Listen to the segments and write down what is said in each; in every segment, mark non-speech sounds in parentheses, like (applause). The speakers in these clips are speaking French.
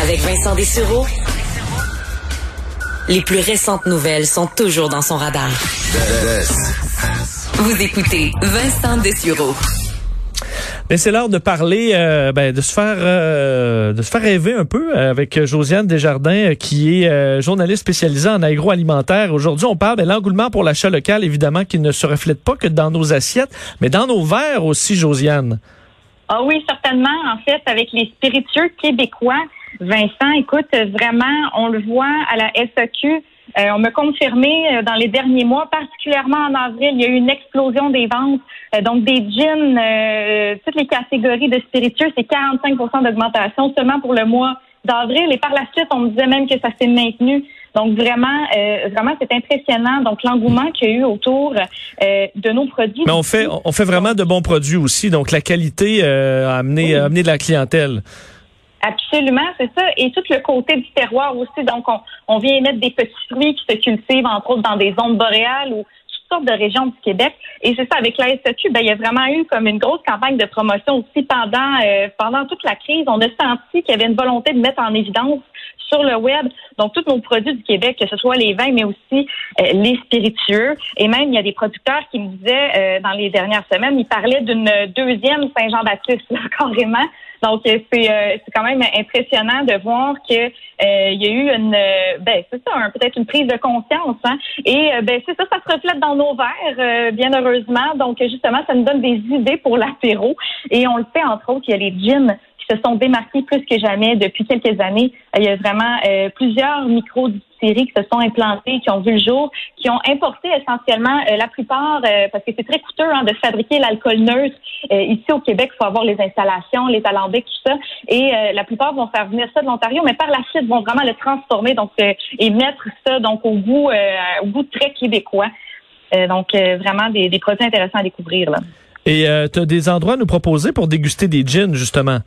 Avec Vincent Dessureau, les plus récentes nouvelles sont toujours dans son radar. Vous écoutez Vincent Dessureau. Mais c'est l'heure de parler, euh, ben, de se faire, euh, de se faire rêver un peu avec Josiane Desjardins, euh, qui est journaliste spécialisée en agroalimentaire. Aujourd'hui, on parle de l'engouement pour l'achat local, évidemment, qui ne se reflète pas que dans nos assiettes, mais dans nos verres aussi, Josiane. Ah oui, certainement. En fait, avec les spiritueux québécois, Vincent, écoute, vraiment, on le voit à la SAQ. Euh, on m'a confirmé euh, dans les derniers mois, particulièrement en avril, il y a eu une explosion des ventes. Euh, donc des gins, toutes les catégories de spiritueux, c'est 45% d'augmentation seulement pour le mois d'avril. Et par la suite, on me disait même que ça s'est maintenu. Donc vraiment, vraiment, c'est impressionnant. Donc l'engouement qu'il y a eu autour de nos produits. Mais on fait, on fait vraiment de bons produits aussi. Donc la qualité a amené, a amené de la clientèle. Absolument, c'est ça. Et tout le côté du terroir aussi. Donc, on, on vient mettre des petits fruits qui se cultivent, entre autres, dans des zones boréales ou de régions du Québec. Et c'est ça, avec la SEQ, ben, il y a vraiment eu comme une grosse campagne de promotion aussi pendant, euh, pendant toute la crise. On a senti qu'il y avait une volonté de mettre en évidence sur le web, donc tous nos produits du Québec, que ce soit les vins, mais aussi euh, les spiritueux. Et même, il y a des producteurs qui me disaient euh, dans les dernières semaines, ils parlaient d'une deuxième Saint-Jean-Baptiste, (laughs) carrément. Donc, euh, c'est euh, c'est quand même impressionnant de voir que euh, il y a eu une ben c'est ça, peut-être une prise de conscience. Hein? Et ben c'est ça, ça se reflète dans nos verres, bien heureusement. Donc, justement, ça nous donne des idées pour l'apéro. Et on le fait, entre autres, il y a les jeans se sont démarqués plus que jamais depuis quelques années. Il y a vraiment plusieurs micros qui se sont implantés, qui ont vu le jour, qui ont importé essentiellement euh, la plupart, euh, parce que c'est très coûteux hein, de fabriquer l'alcool neutre. Euh, ici au Québec, il faut avoir les installations, les alambics, tout ça. Et la plupart vont faire venir ça de l'Ontario, mais par la suite vont vraiment le transformer donc et mettre ça donc au goût, au goût très québécois. donc vraiment des, des, produits intéressants à découvrir là. Et tu as des endroits à nous proposer pour déguster des gins justement?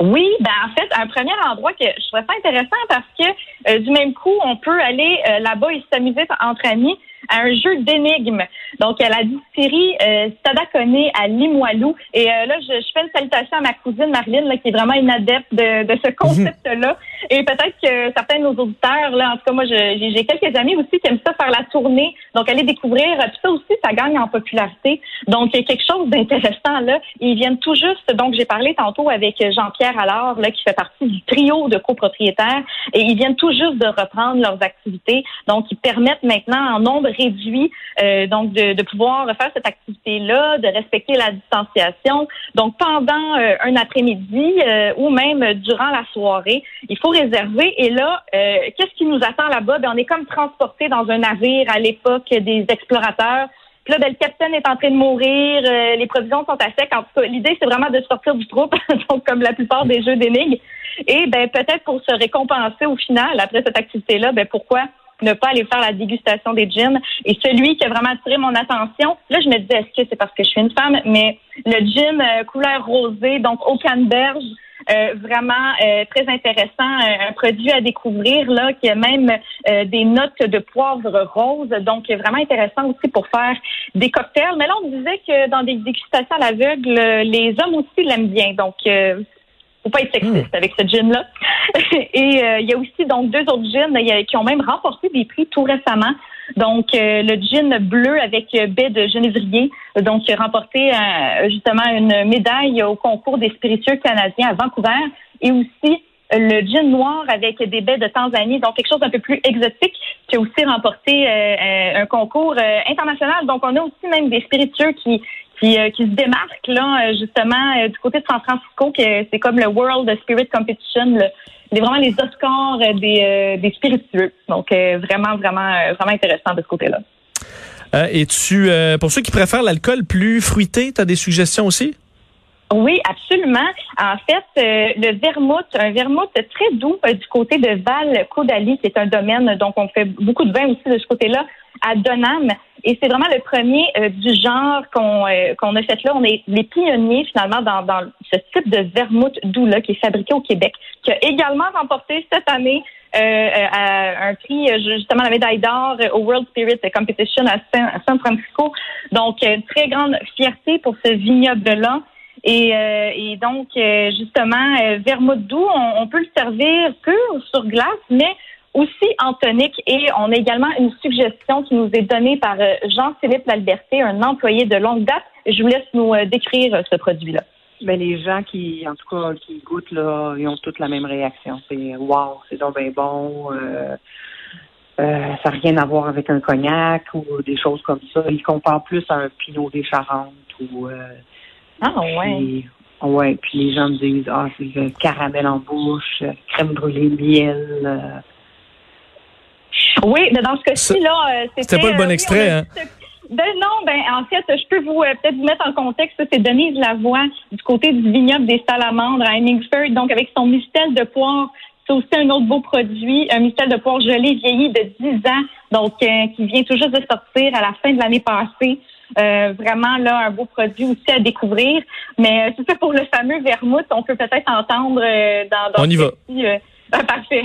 Oui, ben en fait, un premier endroit que je trouvais ça intéressant parce que euh, du même coup, on peut aller euh, là-bas et s'amuser entre amis à un jeu d'énigmes. Donc, à la distillerie euh, Sadakone à Limoilou. Et euh, là, je, fais une salutation à ma cousine Marilyn, là, qui est vraiment une adepte de, de ce concept-là. Et peut-être que certains de nos auditeurs, là, en tout cas, moi, j'ai quelques amis aussi qui aiment ça faire la tournée. Donc, aller découvrir. Puis ça aussi, ça gagne en popularité. Donc, il y a quelque chose d'intéressant là. Ils viennent tout juste. Donc, j'ai parlé tantôt avec Jean-Pierre Allard, là, qui fait partie du trio de copropriétaires. Et ils viennent tout juste de reprendre leurs activités. Donc, ils permettent maintenant en nombre réduit, euh, donc de, de, pouvoir faire cette activité-là, de respecter la distanciation. Donc, pendant euh, un après-midi euh, ou même durant la soirée, il faut réserver. Et là, qu'est-ce qui nous attend là-bas? Ben, on est comme transporté dans un navire à l'époque des explorateurs. Puis là, ben, le capitaine est en train de mourir, les provisions sont à sec. En tout cas, l'idée, c'est vraiment de sortir du groupe, (laughs) donc comme la plupart des jeux d'énigmes. Et ben peut-être pour se récompenser au final, après cette activité-là, ben pourquoi ne pas aller faire la dégustation des gins. Et celui qui a vraiment attiré mon attention, là, je me disais, est-ce que c'est parce que je suis une femme? Mais le gin euh, couleur rosée, donc au canneberge, euh, vraiment euh, très intéressant, un produit à découvrir là qui a même des notes de poivre rose, donc vraiment intéressant aussi pour faire des cocktails. Mais là on disait que dans des dégustations à l'aveugle, les hommes aussi l'aiment bien, donc faut pas être sexiste hmm. avec ce gin-là. (laughs) Et euh, il y a aussi donc deux autres gins qui ont même remporté des prix tout récemment. Donc euh, le gin bleu avec baie de genévrier, donc qui a remporté euh, justement une médaille au concours des spiritueux canadiens à Vancouver, et aussi le gin noir avec des baies de Tanzanie, donc quelque chose d'un peu plus exotique, qui a aussi remporté un concours international. Donc on a aussi même des spiritueux qui euh, qui, se démarque là euh, justement euh, du côté de San Francisco, que c'est comme le World Spirit Competition, c'est vraiment les Oscars des, des spiritueux. Donc vraiment, vraiment, vraiment intéressant de ce côté-là. et tu, pour ceux qui préfèrent l'alcool plus fruité, tu as des suggestions aussi? Oui, absolument. En fait, le vermouth, un vermouth très doux du côté de Val Caudali, qui est un domaine, donc on fait beaucoup de vin aussi de ce côté-là, à Donham. Et c'est vraiment le premier euh, du genre qu'on euh, qu'on a fait là. On est les pionniers finalement dans, dans ce type de vermouth doux là qui est fabriqué au Québec, qui a également remporté cette année euh, un prix justement la médaille d'or au World Spirit Competition à San, Francisco. Donc très grande fierté pour ce vignoble là. Et, et donc, justement, vermouth doux, on, on, peut le servir pur sur glace, mais aussi en tonique. Et on a également une suggestion qui nous est donnée par Jean-Philippe Lalberté, un employé de longue date. Je vous laisse nous décrire ce produit-là. Ben, les gens qui, en tout cas, qui goûtent, là, ils ont toutes la même réaction. C'est wow, c'est donc bien bon. Euh, euh, ça n'a rien à voir avec un cognac ou des choses comme ça. Ils comparent plus à un pinot des Charentes ou. Euh, ah, ouais. ouais, puis les gens me disent Ah, c'est caramel en bouche, crème brûlée, miel. Oui, mais dans ce cas-ci, là, c'était. C'était pas le bon extrait, hein? Ben non, ben en fait, je peux vous euh, peut-être vous mettre en contexte. C'est Denise Lavoie du côté du vignoble des Salamandres à Hemingford, donc avec son mistel de poire. C'est aussi un autre beau produit, un mistel de poire gelé vieilli de 10 ans, donc euh, qui vient tout juste de sortir à la fin de l'année passée. Euh, vraiment là un beau produit aussi à découvrir. Mais c'est ça pour le fameux vermouth, on peut peut-être entendre dans, dans On y va. Ah, (laughs) parfait.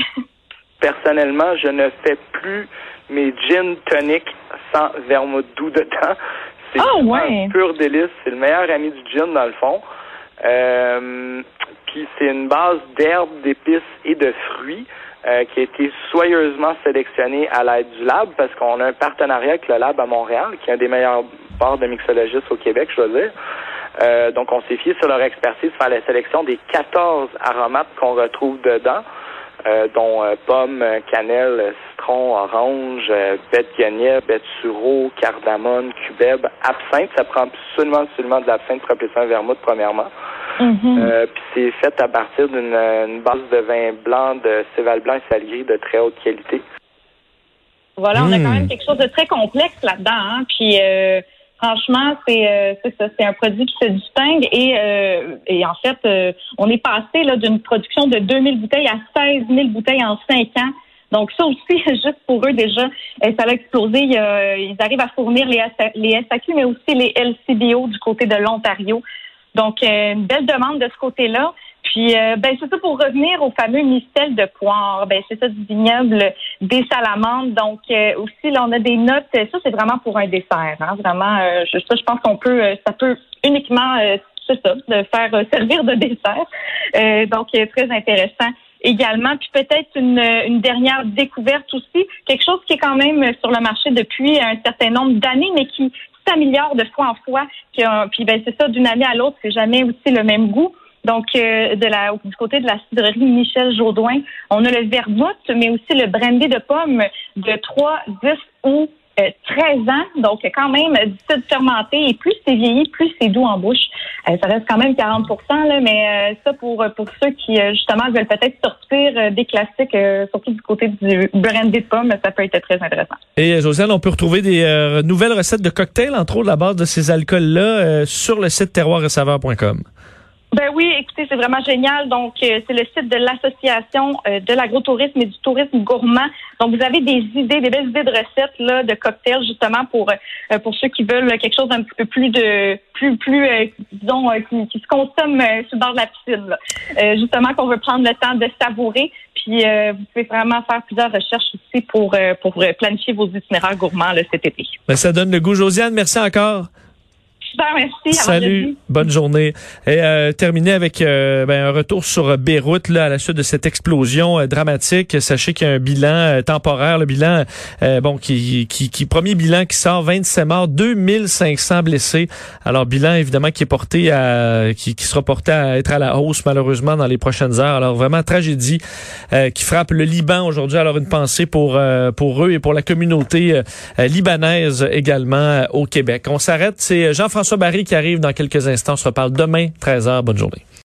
Personnellement, je ne fais plus mes gin tonic sans vermouth doux dedans. C'est oh, un pur délice. C'est le meilleur ami du gin, dans le fond. Euh, puis c'est une base d'herbes, d'épices et de fruits euh, qui a été soigneusement sélectionnée à l'aide du lab parce qu'on a un partenariat avec le lab à Montréal, qui est un des meilleurs bars de mixologistes au Québec, je veux dire. Euh, donc, on s'est fié sur leur expertise faire la sélection des 14 aromates qu'on retrouve dedans. Euh, dont euh, pomme, cannelle, citron, orange, euh, bête guenièvre, bête sureau, cardamone, cubeb, absinthe. Ça prend absolument, absolument de l'absinthe pour appeler ça un vermouth, premièrement. Mm-hmm. puis c'est fait à partir d'une base de vin blanc de céval blanc et salier de très haute qualité. Voilà, on a quand même mm. quelque chose de très complexe là-dedans. Hein? Puis franchement, c'est euh, c'est ça, c'est un produit qui se distingue et euh, et en fait, euh, on est passé là d'une production de 2000 bouteilles à 16 000 bouteilles en cinq ans. Donc ça aussi, (laughs) juste pour eux déjà, ça a explosé. ils arrivent à fournir les, les SAQ, mais aussi les LCBO du côté de l'Ontario. Donc une belle demande de ce côté-là. Puis, euh, ben, c'est ça pour revenir au fameux mistel de poire. Ben, c'est ça du vignoble des salamandres. Donc, euh, aussi, là, on a des notes. Ça, c'est vraiment pour un dessert. Hein, vraiment, euh, je, ça, je pense qu'on peut, ça peut uniquement, c'est ça, de faire servir de dessert. donc, très intéressant également. Puis peut-être une, une, dernière découverte aussi, quelque chose qui est quand même sur le marché depuis un certain nombre d'années, mais qui s'améliore de fois en fois. puis ben, c'est ça, d'une année à l'autre, c'est jamais aussi le même goût. Donc, euh, du côté de la cidrerie Michel Jaudoin, on a le vermouth, mais aussi le brandy de pomme de 3, 10 ou 13 euh, ans, donc quand même du fermenté et plus c'est vieilli, plus c'est doux en bouche. Euh, ça reste quand même 40 là, mais ça pour ceux qui justement veulent peut-être sortir des classiques, surtout du côté du brandy de pomme, ça peut être très intéressant. Et Josiane, on peut retrouver des nouvelles recettes de cocktails, entre autres la base de ces alcools-là, sur le site terroireceveur.com. Ben oui, écoutez, c'est vraiment génial. Donc, euh, c'est le site de l'association euh, de l'agrotourisme et du tourisme gourmand. Donc, vous avez des idées, des belles idées de recettes là, de cocktails justement pour euh, pour ceux qui veulent quelque chose d'un petit peu plus de plus plus disons qui, se consomme sur le bord de la piscine. justement, qu'on veut prendre le temps de savourer. Puis, vous pouvez vraiment faire plusieurs recherches aussi pour pour planifier vos itinéraires gourmands là, cet été. Ben, ça donne le goût, Josiane. Merci encore. Salut, bonne journée. Et euh, terminer avec euh, ben, un retour sur Beyrouth là, à la suite de cette explosion euh, dramatique. Sachez qu'il y a un bilan euh, temporaire, le bilan bon qui, qui, qui premier bilan qui sort 27 morts, 2500 blessés. Alors bilan évidemment qui est porté à qui, qui sera porté à être à la hausse malheureusement dans les prochaines heures. Alors vraiment tragédie qui frappe le Liban aujourd'hui. Alors une pensée pour pour eux et pour la communauté libanaise également au Québec. On s'arrête. C'est Jean-François Barry qui arrive dans quelques instants. On se reparle demain, 13h. Bonne journée.